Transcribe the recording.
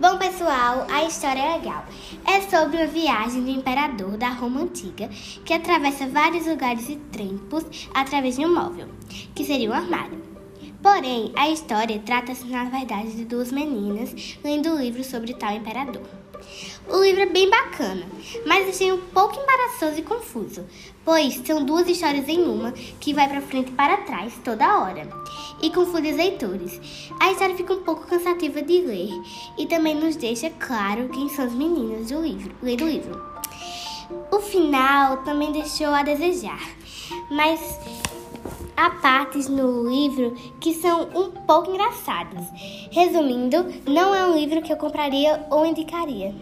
Bom, pessoal, a história é legal. É sobre a viagem do imperador da Roma Antiga, que atravessa vários lugares e tempos através de um móvel, que seria um armário. Porém, a história trata-se, na verdade, de duas meninas lendo um livro sobre tal imperador. O livro é bem bacana, mas achei um pouco embaraçoso e confuso, pois são duas histórias em uma que vai para frente e para trás toda hora e confunde os leitores. A história fica um pouco cansativa de ler e também nos deixa claro quem são as meninas do livro, lendo o livro. O final também deixou a desejar, mas há partes no livro que são um pouco engraçadas. Resumindo, não é um livro que eu compraria ou indicaria.